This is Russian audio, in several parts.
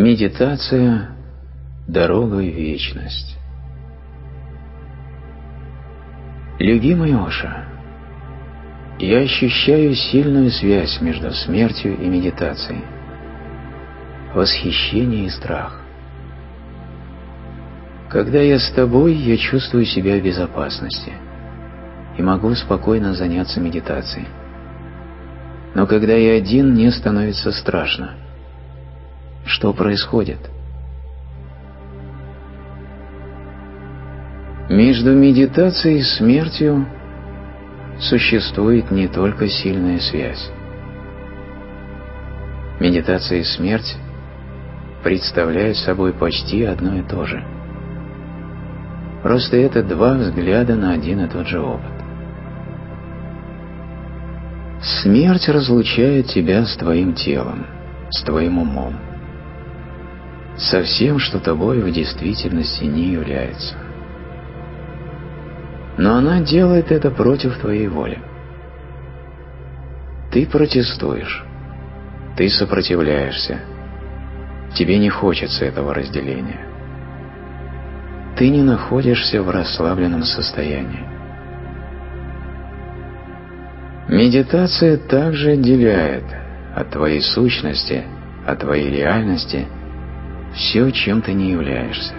Медитация – дорога вечность. Любимый Оша, я ощущаю сильную связь между смертью и медитацией, восхищение и страх. Когда я с тобой, я чувствую себя в безопасности и могу спокойно заняться медитацией. Но когда я один, мне становится страшно. Что происходит? Между медитацией и смертью существует не только сильная связь. Медитация и смерть представляют собой почти одно и то же – Просто это два взгляда на один и тот же опыт. Смерть разлучает тебя с твоим телом, с твоим умом, со всем, что тобой в действительности не является. Но она делает это против твоей воли. Ты протестуешь, ты сопротивляешься, тебе не хочется этого разделения ты не находишься в расслабленном состоянии. Медитация также отделяет от твоей сущности, от твоей реальности все, чем ты не являешься.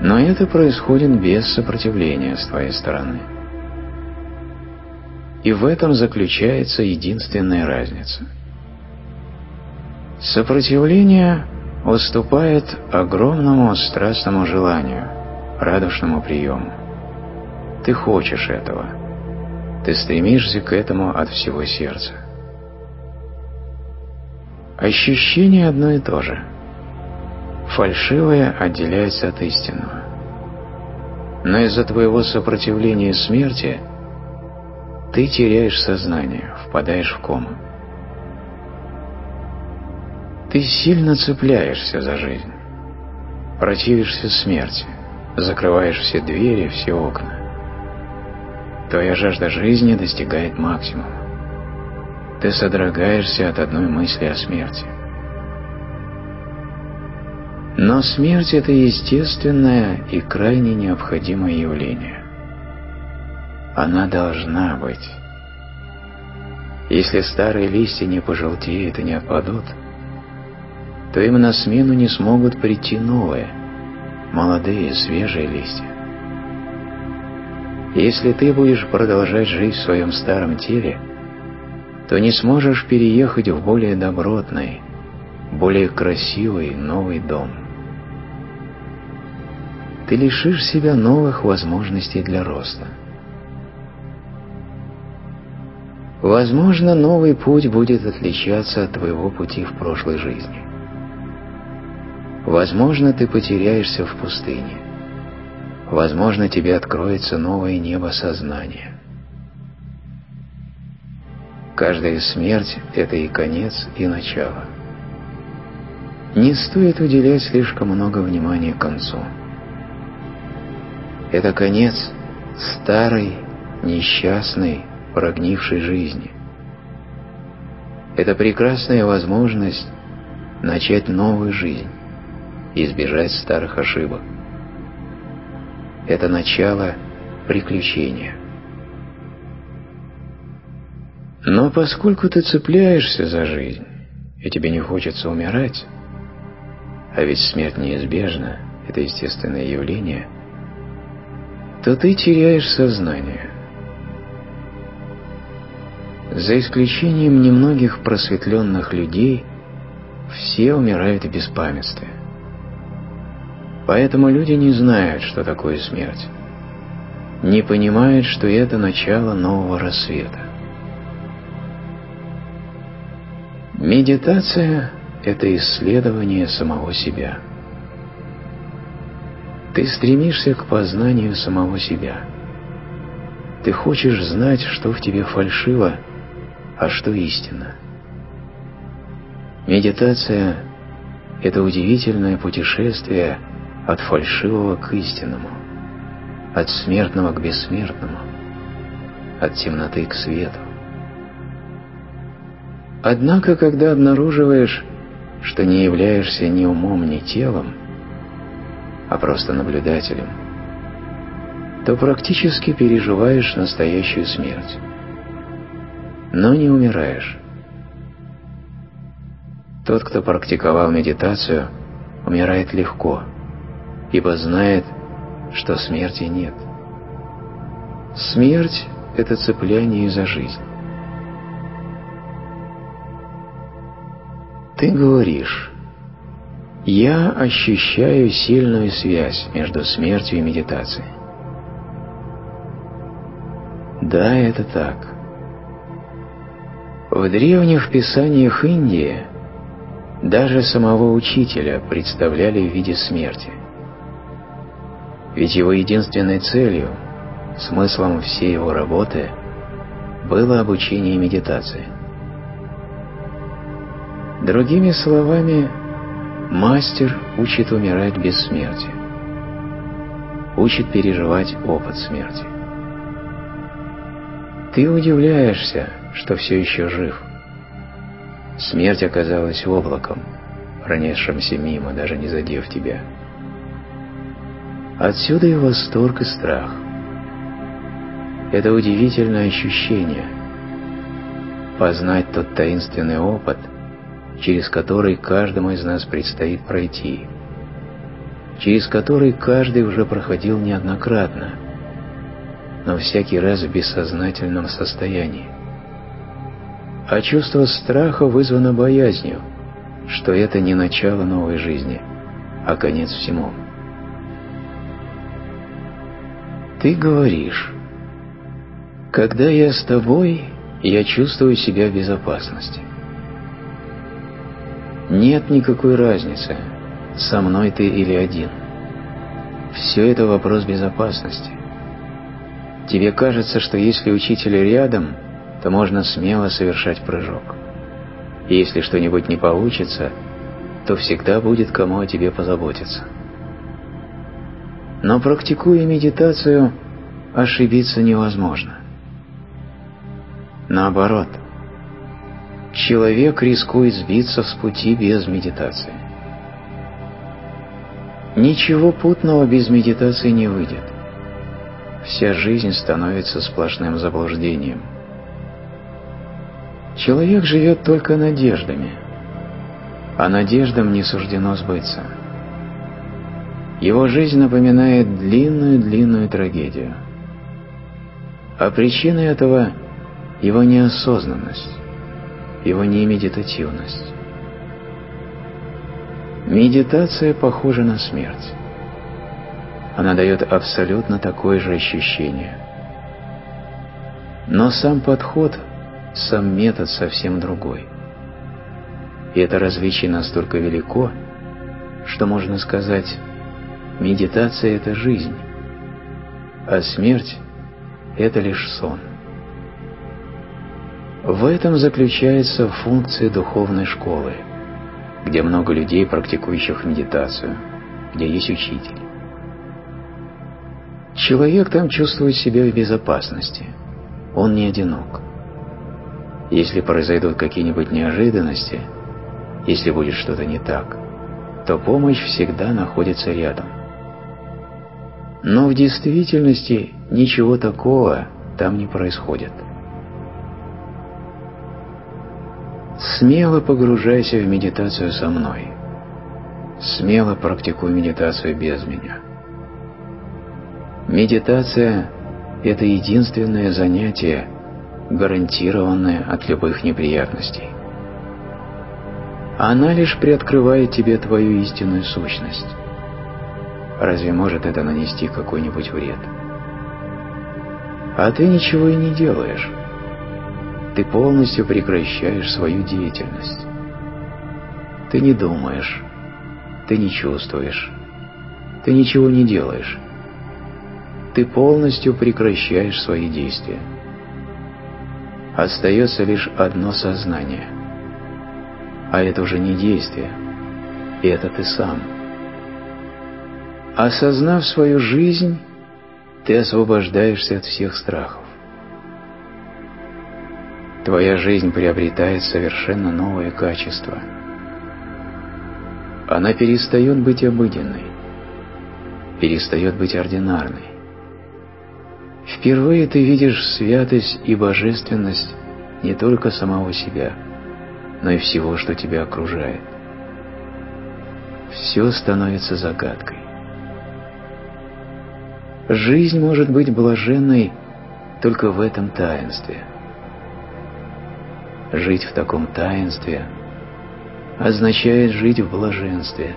Но это происходит без сопротивления с твоей стороны. И в этом заключается единственная разница. Сопротивление уступает огромному страстному желанию, радушному приему. Ты хочешь этого. Ты стремишься к этому от всего сердца. Ощущение одно и то же. Фальшивое отделяется от истинного. Но из-за твоего сопротивления смерти ты теряешь сознание, впадаешь в кому. Ты сильно цепляешься за жизнь, противишься смерти, закрываешь все двери, все окна. Твоя жажда жизни достигает максимума. Ты содрогаешься от одной мысли о смерти. Но смерть – это естественное и крайне необходимое явление. Она должна быть. Если старые листья не пожелтеют и не опадут – то им на смену не смогут прийти новые, молодые, свежие листья. Если ты будешь продолжать жить в своем старом теле, то не сможешь переехать в более добротный, более красивый новый дом. Ты лишишь себя новых возможностей для роста. Возможно, новый путь будет отличаться от твоего пути в прошлой жизни. Возможно, ты потеряешься в пустыне. Возможно, тебе откроется новое небо сознания. Каждая смерть – это и конец, и начало. Не стоит уделять слишком много внимания концу. Это конец старой, несчастной, прогнившей жизни. Это прекрасная возможность начать новую жизнь избежать старых ошибок. Это начало приключения. Но поскольку ты цепляешься за жизнь, и тебе не хочется умирать, а ведь смерть неизбежна, это естественное явление, то ты теряешь сознание. За исключением немногих просветленных людей, все умирают в беспамятстве. Поэтому люди не знают, что такое смерть. Не понимают, что это начало нового рассвета. Медитация – это исследование самого себя. Ты стремишься к познанию самого себя. Ты хочешь знать, что в тебе фальшиво, а что истинно. Медитация – это удивительное путешествие – от фальшивого к истинному, от смертного к бессмертному, от темноты к свету. Однако, когда обнаруживаешь, что не являешься ни умом, ни телом, а просто наблюдателем, то практически переживаешь настоящую смерть, но не умираешь. Тот, кто практиковал медитацию, умирает легко, ибо знает, что смерти нет. Смерть – это цепляние за жизнь. Ты говоришь, я ощущаю сильную связь между смертью и медитацией. Да, это так. В древних писаниях Индии даже самого учителя представляли в виде смерти. Ведь его единственной целью, смыслом всей его работы, было обучение медитации. Другими словами, мастер учит умирать без смерти, учит переживать опыт смерти. Ты удивляешься, что все еще жив. Смерть оказалась облаком, пронесшимся мимо, даже не задев тебя. Отсюда и восторг, и страх. Это удивительное ощущение – познать тот таинственный опыт – через который каждому из нас предстоит пройти, через который каждый уже проходил неоднократно, но всякий раз в бессознательном состоянии. А чувство страха вызвано боязнью, что это не начало новой жизни, а конец всему. Ты говоришь, когда я с тобой, я чувствую себя в безопасности. Нет никакой разницы, со мной ты или один. Все это вопрос безопасности. Тебе кажется, что если учитель рядом, то можно смело совершать прыжок. Если что-нибудь не получится, то всегда будет кому о тебе позаботиться. Но практикуя медитацию, ошибиться невозможно. Наоборот – человек рискует сбиться с пути без медитации. Ничего путного без медитации не выйдет. Вся жизнь становится сплошным заблуждением. Человек живет только надеждами, а надеждам не суждено сбыться. Его жизнь напоминает длинную-длинную трагедию. А причиной этого – его неосознанность его немедитативность. Медитация похожа на смерть. Она дает абсолютно такое же ощущение. Но сам подход, сам метод совсем другой. И это различие настолько велико, что можно сказать, медитация – это жизнь, а смерть – это лишь сон. В этом заключается функция духовной школы, где много людей, практикующих медитацию, где есть учитель. Человек там чувствует себя в безопасности, он не одинок. Если произойдут какие-нибудь неожиданности, если будет что-то не так, то помощь всегда находится рядом. Но в действительности ничего такого там не происходит. Смело погружайся в медитацию со мной. Смело практикуй медитацию без меня. Медитация – это единственное занятие, гарантированное от любых неприятностей. Она лишь приоткрывает тебе твою истинную сущность. Разве может это нанести какой-нибудь вред? А ты ничего и не делаешь ты полностью прекращаешь свою деятельность. Ты не думаешь, ты не чувствуешь, ты ничего не делаешь. Ты полностью прекращаешь свои действия. Остается лишь одно сознание. А это уже не действие, это ты сам. Осознав свою жизнь, ты освобождаешься от всех страхов твоя жизнь приобретает совершенно новое качество. она перестает быть обыденной, перестает быть ординарной. Впервые ты видишь святость и божественность не только самого себя, но и всего, что тебя окружает. Все становится загадкой. Жизнь может быть блаженной только в этом таинстве. Жить в таком таинстве означает жить в блаженстве,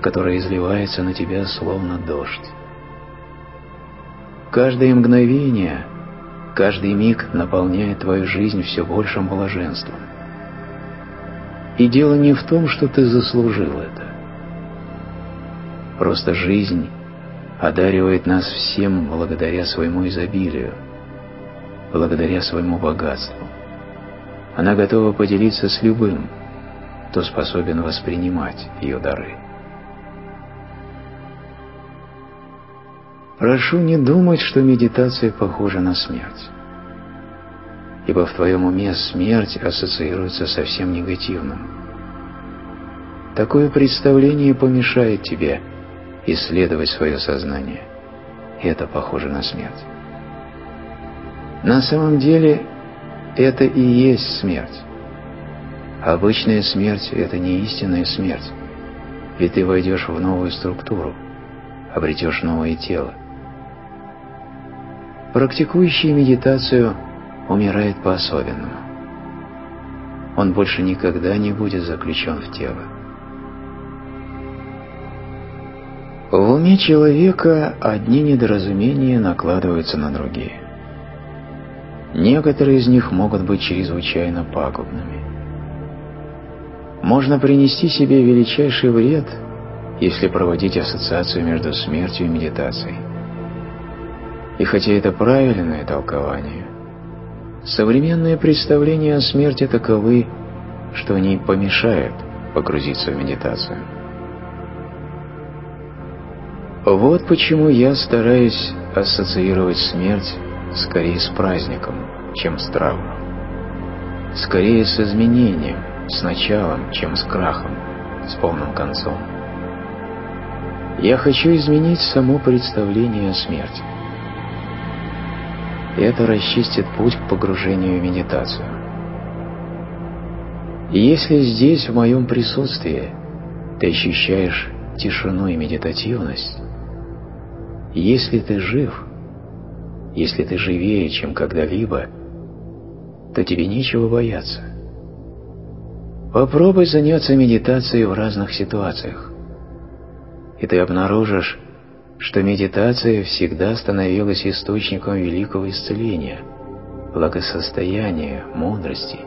которое изливается на тебя словно дождь. Каждое мгновение, каждый миг наполняет твою жизнь все большим блаженством. И дело не в том, что ты заслужил это. Просто жизнь одаривает нас всем благодаря своему изобилию, благодаря своему богатству. Она готова поделиться с любым, кто способен воспринимать ее дары. Прошу не думать, что медитация похожа на смерть. Ибо в твоем уме смерть ассоциируется со всем негативным. Такое представление помешает тебе исследовать свое сознание. И это похоже на смерть. На самом деле это и есть смерть. Обычная смерть – это не истинная смерть, ведь ты войдешь в новую структуру, обретешь новое тело. Практикующий медитацию умирает по-особенному. Он больше никогда не будет заключен в тело. В уме человека одни недоразумения накладываются на другие. Некоторые из них могут быть чрезвычайно пагубными. Можно принести себе величайший вред, если проводить ассоциацию между смертью и медитацией. И хотя это правильное толкование, современные представления о смерти таковы, что они помешают погрузиться в медитацию. Вот почему я стараюсь ассоциировать смерть скорее с праздником, чем с травмой. Скорее с изменением, с началом, чем с крахом, с полным концом. Я хочу изменить само представление о смерти это расчистит путь к погружению в медитацию. Если здесь, в моем присутствии, ты ощущаешь тишину и медитативность, если ты жив, если ты живее, чем когда-либо, то тебе нечего бояться. Попробуй заняться медитацией в разных ситуациях, и ты обнаружишь, что медитация всегда становилась источником великого исцеления, благосостояния, мудрости,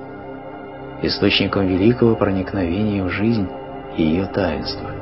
источником великого проникновения в жизнь и ее таинства.